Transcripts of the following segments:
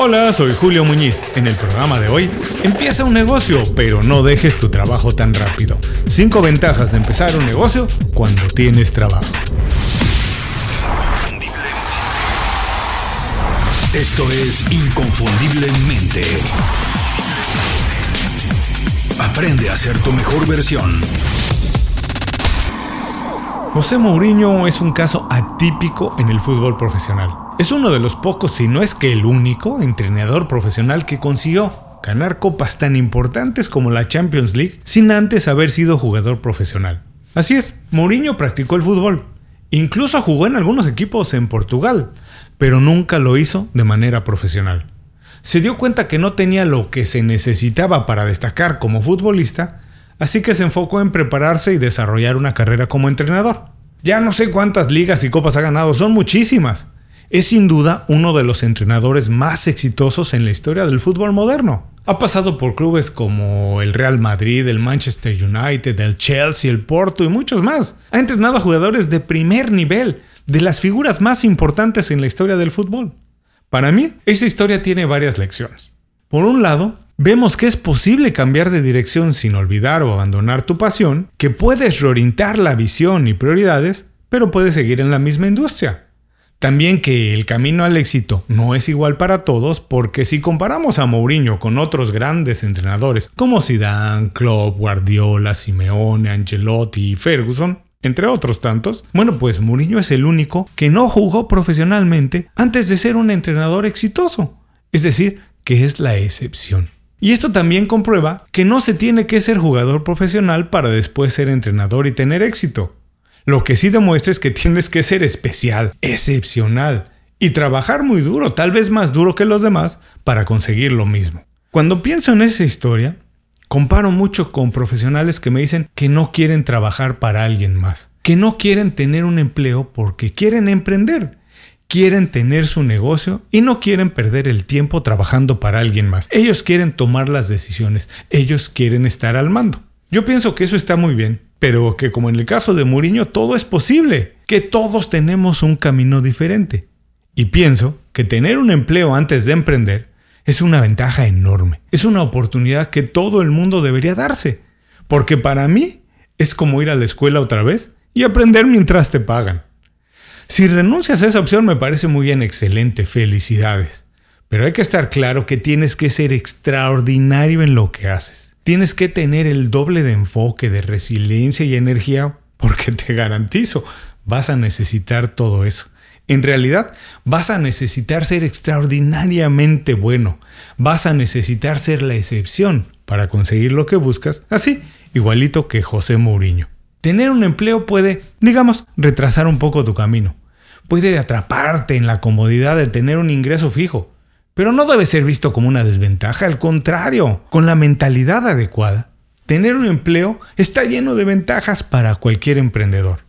Hola, soy Julio Muñiz. En el programa de hoy, empieza un negocio, pero no dejes tu trabajo tan rápido. Cinco ventajas de empezar un negocio cuando tienes trabajo. Esto es Inconfundiblemente. Aprende a ser tu mejor versión. José Mourinho es un caso atípico en el fútbol profesional. Es uno de los pocos, si no es que el único, entrenador profesional que consiguió ganar copas tan importantes como la Champions League sin antes haber sido jugador profesional. Así es, Mourinho practicó el fútbol. Incluso jugó en algunos equipos en Portugal, pero nunca lo hizo de manera profesional. Se dio cuenta que no tenía lo que se necesitaba para destacar como futbolista así que se enfocó en prepararse y desarrollar una carrera como entrenador. Ya no sé cuántas ligas y copas ha ganado, son muchísimas. Es sin duda uno de los entrenadores más exitosos en la historia del fútbol moderno. Ha pasado por clubes como el Real Madrid, el Manchester United, el Chelsea, el Porto y muchos más. Ha entrenado a jugadores de primer nivel, de las figuras más importantes en la historia del fútbol. Para mí, esa historia tiene varias lecciones. Por un lado, vemos que es posible cambiar de dirección sin olvidar o abandonar tu pasión, que puedes reorientar la visión y prioridades, pero puedes seguir en la misma industria. También que el camino al éxito no es igual para todos porque si comparamos a Mourinho con otros grandes entrenadores como Zidane, Klopp, Guardiola, Simeone, Ancelotti y Ferguson, entre otros tantos, bueno pues Mourinho es el único que no jugó profesionalmente antes de ser un entrenador exitoso, es decir, que es la excepción. Y esto también comprueba que no se tiene que ser jugador profesional para después ser entrenador y tener éxito. Lo que sí demuestra es que tienes que ser especial, excepcional, y trabajar muy duro, tal vez más duro que los demás, para conseguir lo mismo. Cuando pienso en esa historia, comparo mucho con profesionales que me dicen que no quieren trabajar para alguien más, que no quieren tener un empleo porque quieren emprender quieren tener su negocio y no quieren perder el tiempo trabajando para alguien más. Ellos quieren tomar las decisiones, ellos quieren estar al mando. Yo pienso que eso está muy bien, pero que como en el caso de Mourinho todo es posible, que todos tenemos un camino diferente. Y pienso que tener un empleo antes de emprender es una ventaja enorme, es una oportunidad que todo el mundo debería darse, porque para mí es como ir a la escuela otra vez y aprender mientras te pagan. Si renuncias a esa opción me parece muy bien, excelente, felicidades. Pero hay que estar claro que tienes que ser extraordinario en lo que haces. Tienes que tener el doble de enfoque, de resiliencia y energía, porque te garantizo, vas a necesitar todo eso. En realidad, vas a necesitar ser extraordinariamente bueno. Vas a necesitar ser la excepción para conseguir lo que buscas, así, igualito que José Mourinho. Tener un empleo puede, digamos, retrasar un poco tu camino. Puede atraparte en la comodidad de tener un ingreso fijo. Pero no debe ser visto como una desventaja, al contrario, con la mentalidad adecuada. Tener un empleo está lleno de ventajas para cualquier emprendedor.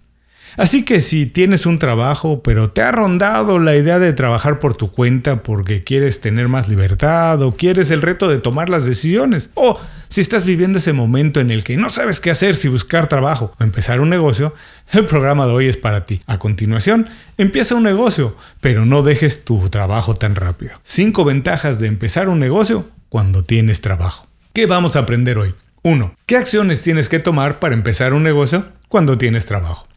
Así que si tienes un trabajo, pero te ha rondado la idea de trabajar por tu cuenta porque quieres tener más libertad o quieres el reto de tomar las decisiones, o si estás viviendo ese momento en el que no sabes qué hacer, si buscar trabajo o empezar un negocio, el programa de hoy es para ti. A continuación, empieza un negocio, pero no dejes tu trabajo tan rápido. Cinco ventajas de empezar un negocio cuando tienes trabajo. ¿Qué vamos a aprender hoy? 1. ¿Qué acciones tienes que tomar para empezar un negocio cuando tienes trabajo?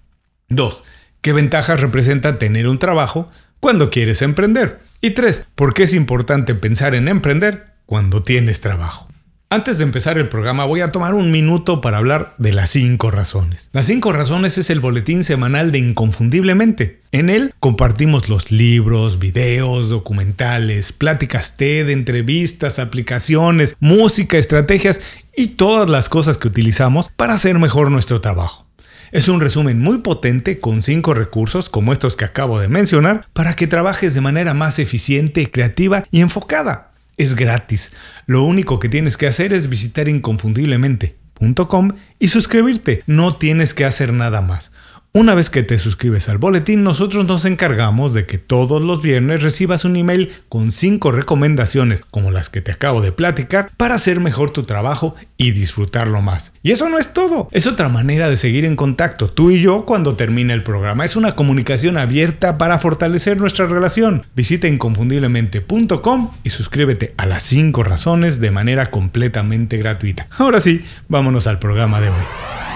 2. ¿Qué ventajas representa tener un trabajo cuando quieres emprender? Y 3. ¿Por qué es importante pensar en emprender cuando tienes trabajo? Antes de empezar el programa voy a tomar un minuto para hablar de las 5 razones. Las 5 razones es el boletín semanal de Inconfundiblemente. En él compartimos los libros, videos, documentales, pláticas TED, entrevistas, aplicaciones, música, estrategias y todas las cosas que utilizamos para hacer mejor nuestro trabajo. Es un resumen muy potente con cinco recursos como estos que acabo de mencionar para que trabajes de manera más eficiente, creativa y enfocada. Es gratis. Lo único que tienes que hacer es visitar inconfundiblemente.com y suscribirte. No tienes que hacer nada más. Una vez que te suscribes al boletín, nosotros nos encargamos de que todos los viernes recibas un email con 5 recomendaciones, como las que te acabo de platicar, para hacer mejor tu trabajo y disfrutarlo más. Y eso no es todo, es otra manera de seguir en contacto, tú y yo, cuando termine el programa. Es una comunicación abierta para fortalecer nuestra relación. Visita inconfundiblemente.com y suscríbete a las 5 razones de manera completamente gratuita. Ahora sí, vámonos al programa de hoy.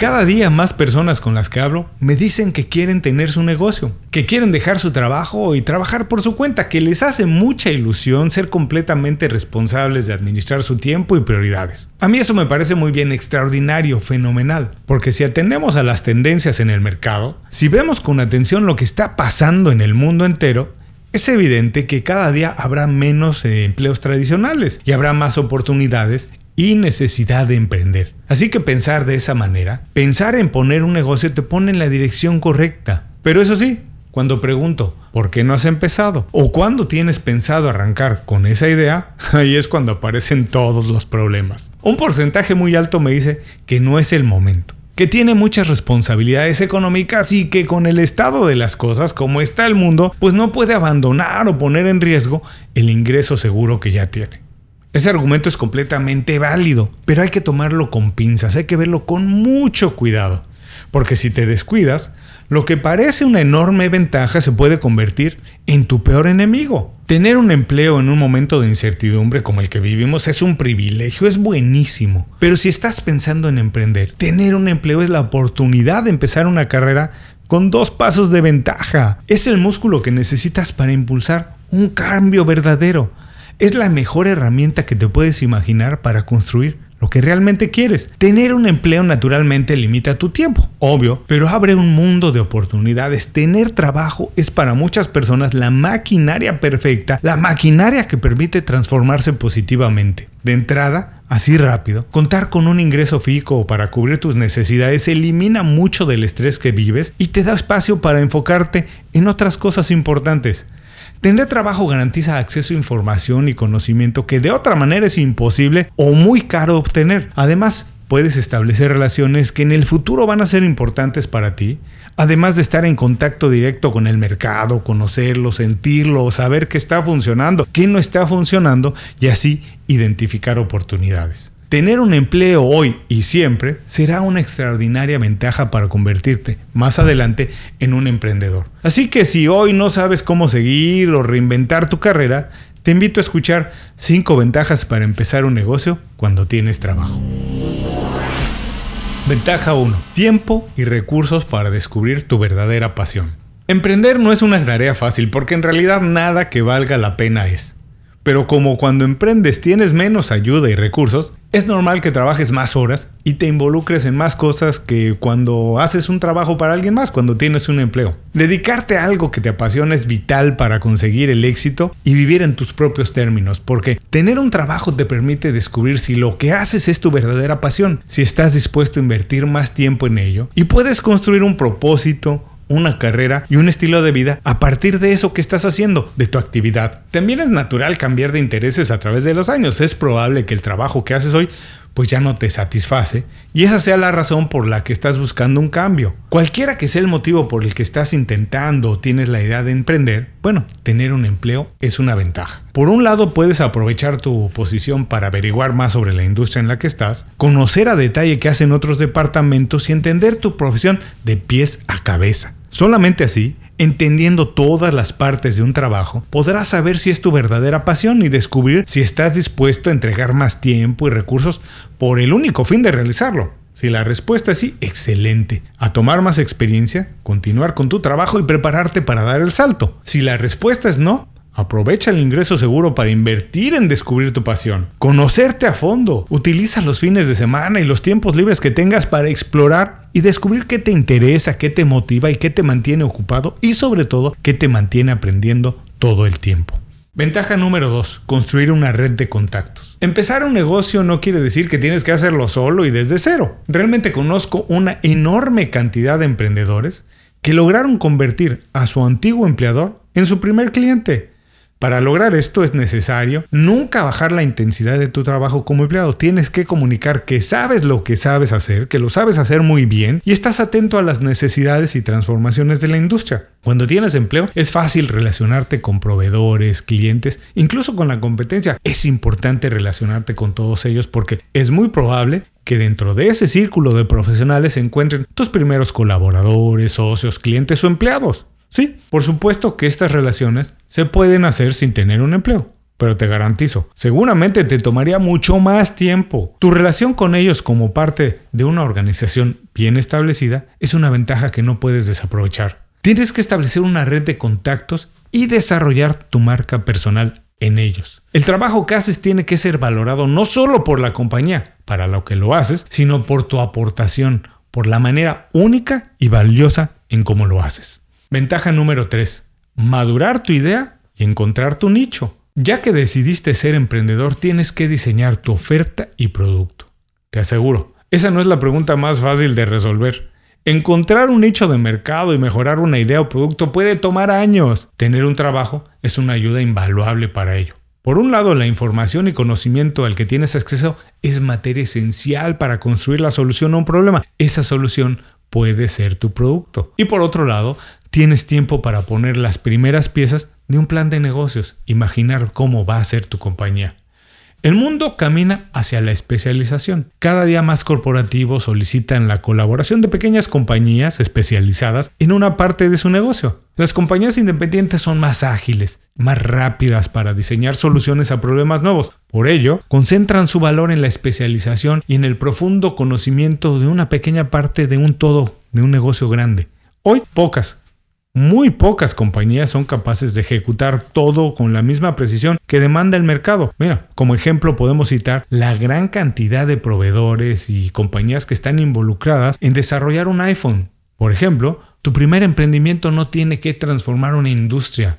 Cada día más personas con las que hablo me dicen que quieren tener su negocio, que quieren dejar su trabajo y trabajar por su cuenta, que les hace mucha ilusión ser completamente responsables de administrar su tiempo y prioridades. A mí eso me parece muy bien, extraordinario, fenomenal, porque si atendemos a las tendencias en el mercado, si vemos con atención lo que está pasando en el mundo entero, es evidente que cada día habrá menos eh, empleos tradicionales y habrá más oportunidades y necesidad de emprender. Así que pensar de esa manera, pensar en poner un negocio te pone en la dirección correcta. Pero eso sí, cuando pregunto, ¿por qué no has empezado? ¿O cuándo tienes pensado arrancar con esa idea? Ahí es cuando aparecen todos los problemas. Un porcentaje muy alto me dice que no es el momento que tiene muchas responsabilidades económicas y que con el estado de las cosas como está el mundo, pues no puede abandonar o poner en riesgo el ingreso seguro que ya tiene. Ese argumento es completamente válido, pero hay que tomarlo con pinzas, hay que verlo con mucho cuidado, porque si te descuidas, lo que parece una enorme ventaja se puede convertir en tu peor enemigo. Tener un empleo en un momento de incertidumbre como el que vivimos es un privilegio, es buenísimo. Pero si estás pensando en emprender, tener un empleo es la oportunidad de empezar una carrera con dos pasos de ventaja. Es el músculo que necesitas para impulsar un cambio verdadero es la mejor herramienta que te puedes imaginar para construir lo que realmente quieres. Tener un empleo naturalmente limita tu tiempo, obvio, pero abre un mundo de oportunidades. Tener trabajo es para muchas personas la maquinaria perfecta, la maquinaria que permite transformarse positivamente. De entrada, así rápido, contar con un ingreso fijo para cubrir tus necesidades elimina mucho del estrés que vives y te da espacio para enfocarte en otras cosas importantes. Tener trabajo garantiza acceso a información y conocimiento que de otra manera es imposible o muy caro obtener. Además, puedes establecer relaciones que en el futuro van a ser importantes para ti, además de estar en contacto directo con el mercado, conocerlo, sentirlo, saber qué está funcionando, qué no está funcionando y así identificar oportunidades. Tener un empleo hoy y siempre será una extraordinaria ventaja para convertirte más adelante en un emprendedor. Así que si hoy no sabes cómo seguir o reinventar tu carrera, te invito a escuchar 5 ventajas para empezar un negocio cuando tienes trabajo. Ventaja 1. Tiempo y recursos para descubrir tu verdadera pasión. Emprender no es una tarea fácil porque en realidad nada que valga la pena es. Pero como cuando emprendes tienes menos ayuda y recursos, es normal que trabajes más horas y te involucres en más cosas que cuando haces un trabajo para alguien más, cuando tienes un empleo. Dedicarte a algo que te apasiona es vital para conseguir el éxito y vivir en tus propios términos, porque tener un trabajo te permite descubrir si lo que haces es tu verdadera pasión, si estás dispuesto a invertir más tiempo en ello y puedes construir un propósito, una carrera y un estilo de vida a partir de eso que estás haciendo, de tu actividad. También es natural cambiar de intereses a través de los años. Es probable que el trabajo que haces hoy pues ya no te satisface y esa sea la razón por la que estás buscando un cambio. Cualquiera que sea el motivo por el que estás intentando o tienes la idea de emprender, bueno, tener un empleo es una ventaja. Por un lado puedes aprovechar tu posición para averiguar más sobre la industria en la que estás, conocer a detalle qué hacen otros departamentos y entender tu profesión de pies a cabeza. Solamente así, entendiendo todas las partes de un trabajo, podrás saber si es tu verdadera pasión y descubrir si estás dispuesto a entregar más tiempo y recursos por el único fin de realizarlo. Si la respuesta es sí, excelente. A tomar más experiencia, continuar con tu trabajo y prepararte para dar el salto. Si la respuesta es no, Aprovecha el ingreso seguro para invertir en descubrir tu pasión, conocerte a fondo, utiliza los fines de semana y los tiempos libres que tengas para explorar y descubrir qué te interesa, qué te motiva y qué te mantiene ocupado y sobre todo qué te mantiene aprendiendo todo el tiempo. Ventaja número 2. Construir una red de contactos. Empezar un negocio no quiere decir que tienes que hacerlo solo y desde cero. Realmente conozco una enorme cantidad de emprendedores que lograron convertir a su antiguo empleador en su primer cliente Para lograr esto es necesario nunca bajar la intensidad de tu trabajo como empleado. Tienes que comunicar que sabes lo que sabes hacer, que lo sabes hacer muy bien y estás atento a las necesidades y transformaciones de la industria. Cuando tienes empleo es fácil relacionarte con proveedores, clientes, incluso con la competencia. Es importante relacionarte con todos ellos porque es muy probable que dentro de ese círculo de profesionales se encuentren tus primeros colaboradores, socios, clientes o empleados. Sí, por supuesto que estas relaciones se pueden hacer sin tener un empleo. Pero te garantizo, seguramente te tomaría mucho más tiempo. Tu relación con ellos como parte de una organización bien establecida es una ventaja que no puedes desaprovechar. Tienes que establecer una red de contactos y desarrollar tu marca personal en ellos. El trabajo que haces tiene que ser valorado no solo por la compañía, para lo que lo haces, sino por tu aportación, por la manera única y valiosa en cómo lo haces. Ventaja número 3. Madurar tu idea y encontrar tu nicho. Ya que decidiste ser emprendedor, tienes que diseñar tu oferta y producto. Te aseguro, esa no es la pregunta más fácil de resolver. Encontrar un nicho de mercado y mejorar una idea o producto puede tomar años. Tener un trabajo es una ayuda invaluable para ello. Por un lado, la información y conocimiento al que tienes acceso es materia esencial para construir la solución a un problema. Esa solución puede ser tu producto. Y por otro lado, tienes tiempo para poner las primeras piezas de un plan de negocios, imaginar cómo va a ser tu compañía. El mundo camina hacia la especialización. Cada día más corporativos solicitan la colaboración de pequeñas compañías especializadas en una parte de su negocio. Las compañías independientes son más ágiles, más rápidas para diseñar soluciones a problemas nuevos. Por ello, concentran su valor en la especialización y en el profundo conocimiento de una pequeña parte de un todo, de un negocio grande. Hoy, pocas, muy pocas compañías son capaces de ejecutar todo con la misma precisión que demanda el mercado. Mira, como ejemplo podemos citar la gran cantidad de proveedores y compañías que están involucradas en desarrollar un iPhone. Por ejemplo, tu primer emprendimiento no tiene que transformar una industria.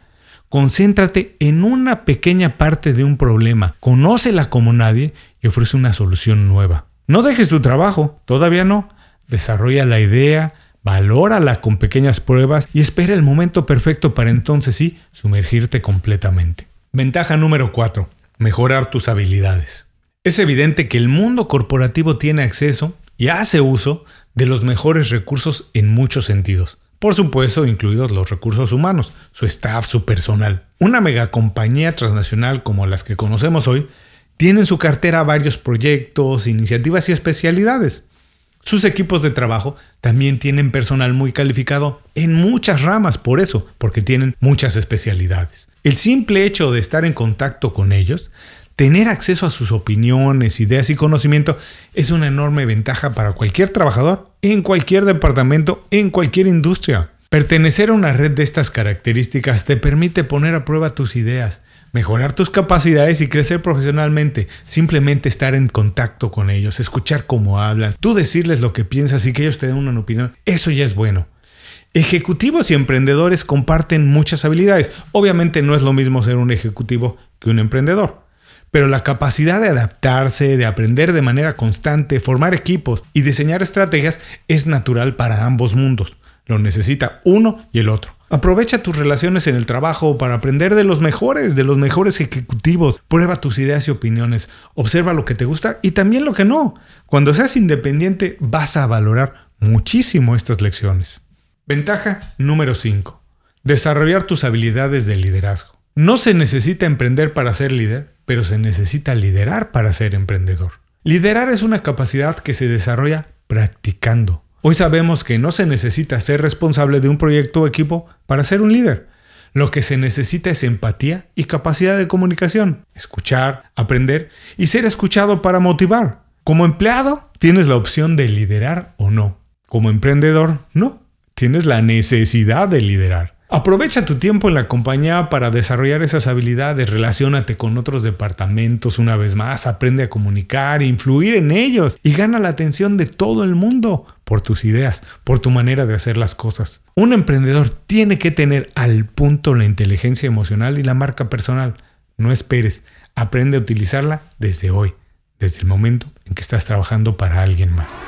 Concéntrate en una pequeña parte de un problema, conócela como nadie y ofrece una solución nueva. No dejes tu trabajo, todavía no. Desarrolla la idea, valórala con pequeñas pruebas y espera el momento perfecto para entonces sí sumergirte completamente. Ventaja número 4. Mejorar tus habilidades. Es evidente que el mundo corporativo tiene acceso y hace uso de los mejores recursos en muchos sentidos. Por supuesto, incluidos los recursos humanos, su staff, su personal. Una megacompañía transnacional como las que conocemos hoy tiene en su cartera varios proyectos, iniciativas y especialidades. Sus equipos de trabajo también tienen personal muy calificado en muchas ramas, por eso, porque tienen muchas especialidades. El simple hecho de estar en contacto con ellos, tener acceso a sus opiniones, ideas y conocimiento es una enorme ventaja para cualquier trabajador, en cualquier departamento, en cualquier industria. Pertenecer a una red de estas características te permite poner a prueba tus ideas, mejorar tus capacidades y crecer profesionalmente. Simplemente estar en contacto con ellos, escuchar cómo hablan, tú decirles lo que piensas y que ellos te den una opinión. Eso ya es bueno. Ejecutivos y emprendedores comparten muchas habilidades. Obviamente no es lo mismo ser un ejecutivo que un emprendedor. Pero la capacidad de adaptarse, de aprender de manera constante, formar equipos y diseñar estrategias es natural para ambos mundos. Lo necesita uno y el otro. Aprovecha tus relaciones en el trabajo para aprender de los mejores, de los mejores ejecutivos. Prueba tus ideas y opiniones. Observa lo que te gusta y también lo que no. Cuando seas independiente vas a valorar muchísimo estas lecciones. Ventaja número 5. Desarrollar tus habilidades de liderazgo. No se necesita emprender para ser líder, pero se necesita liderar para ser emprendedor. Liderar es una capacidad que se desarrolla practicando. Hoy sabemos que no se necesita ser responsable de un proyecto o equipo para ser un líder. Lo que se necesita es empatía y capacidad de comunicación, escuchar, aprender y ser escuchado para motivar. Como empleado, tienes la opción de liderar o no. Como emprendedor, no. Tienes la necesidad de liderar. Aprovecha tu tiempo en la compañía para desarrollar esas habilidades, relaciónate con otros departamentos una vez más, aprende a comunicar, influir en ellos y gana la atención de todo el mundo por tus ideas, por tu manera de hacer las cosas. Un emprendedor tiene que tener al punto la inteligencia emocional y la marca personal. No esperes, aprende a utilizarla desde hoy, desde el momento en que estás trabajando para alguien más.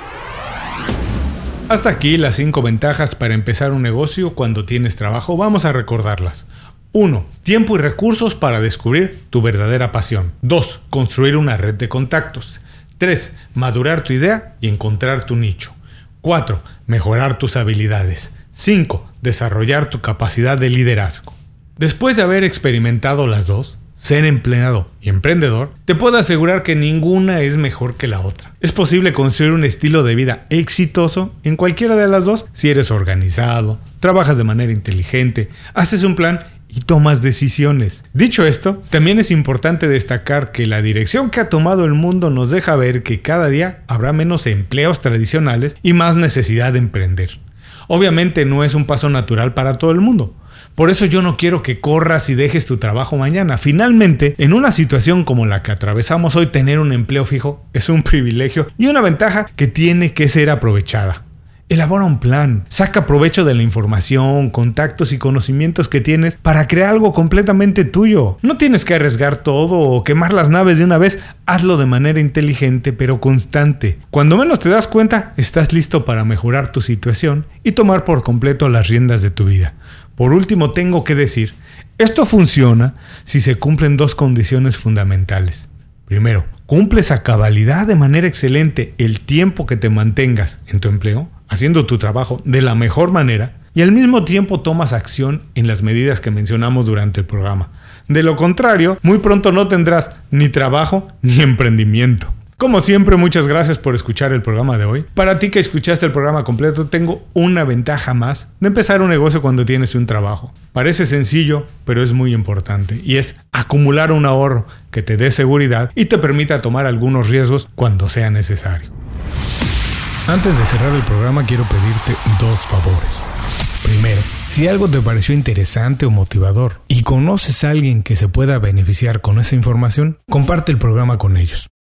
Hasta aquí las 5 ventajas para empezar un negocio cuando tienes trabajo. Vamos a recordarlas. 1. Tiempo y recursos para descubrir tu verdadera pasión. 2. Construir una red de contactos. 3. Madurar tu idea y encontrar tu nicho. 4. Mejorar tus habilidades. 5. Desarrollar tu capacidad de liderazgo. Después de haber experimentado las dos, ser empleado y emprendedor, te puedo asegurar que ninguna es mejor que la otra. Es posible construir un estilo de vida exitoso en cualquiera de las dos si eres organizado, trabajas de manera inteligente, haces un plan y tomas decisiones. Dicho esto, también es importante destacar que la dirección que ha tomado el mundo nos deja ver que cada día habrá menos empleos tradicionales y más necesidad de emprender. Obviamente no es un paso natural para todo el mundo. Por eso yo no quiero que corras y dejes tu trabajo mañana. Finalmente, en una situación como la que atravesamos hoy, tener un empleo fijo es un privilegio y una ventaja que tiene que ser aprovechada. Elabora un plan, saca provecho de la información, contactos y conocimientos que tienes para crear algo completamente tuyo. No tienes que arriesgar todo o quemar las naves de una vez, hazlo de manera inteligente pero constante. Cuando menos te das cuenta, estás listo para mejorar tu situación y tomar por completo las riendas de tu vida. Por último, tengo que decir, esto funciona si se cumplen dos condiciones fundamentales. Primero, cumples a cabalidad de manera excelente el tiempo que te mantengas en tu empleo haciendo tu trabajo de la mejor manera y al mismo tiempo tomas acción en las medidas que mencionamos durante el programa. De lo contrario, muy pronto no tendrás ni trabajo ni emprendimiento. Como siempre, muchas gracias por escuchar el programa de hoy. Para ti que escuchaste el programa completo, tengo una ventaja más de empezar un negocio cuando tienes un trabajo. Parece sencillo, pero es muy importante y es acumular un ahorro que te dé seguridad y te permita tomar algunos riesgos cuando sea necesario. Antes de cerrar el programa quiero pedirte dos favores. Primero, si algo te pareció interesante o motivador y conoces a alguien que se pueda beneficiar con esa información, comparte el programa con ellos.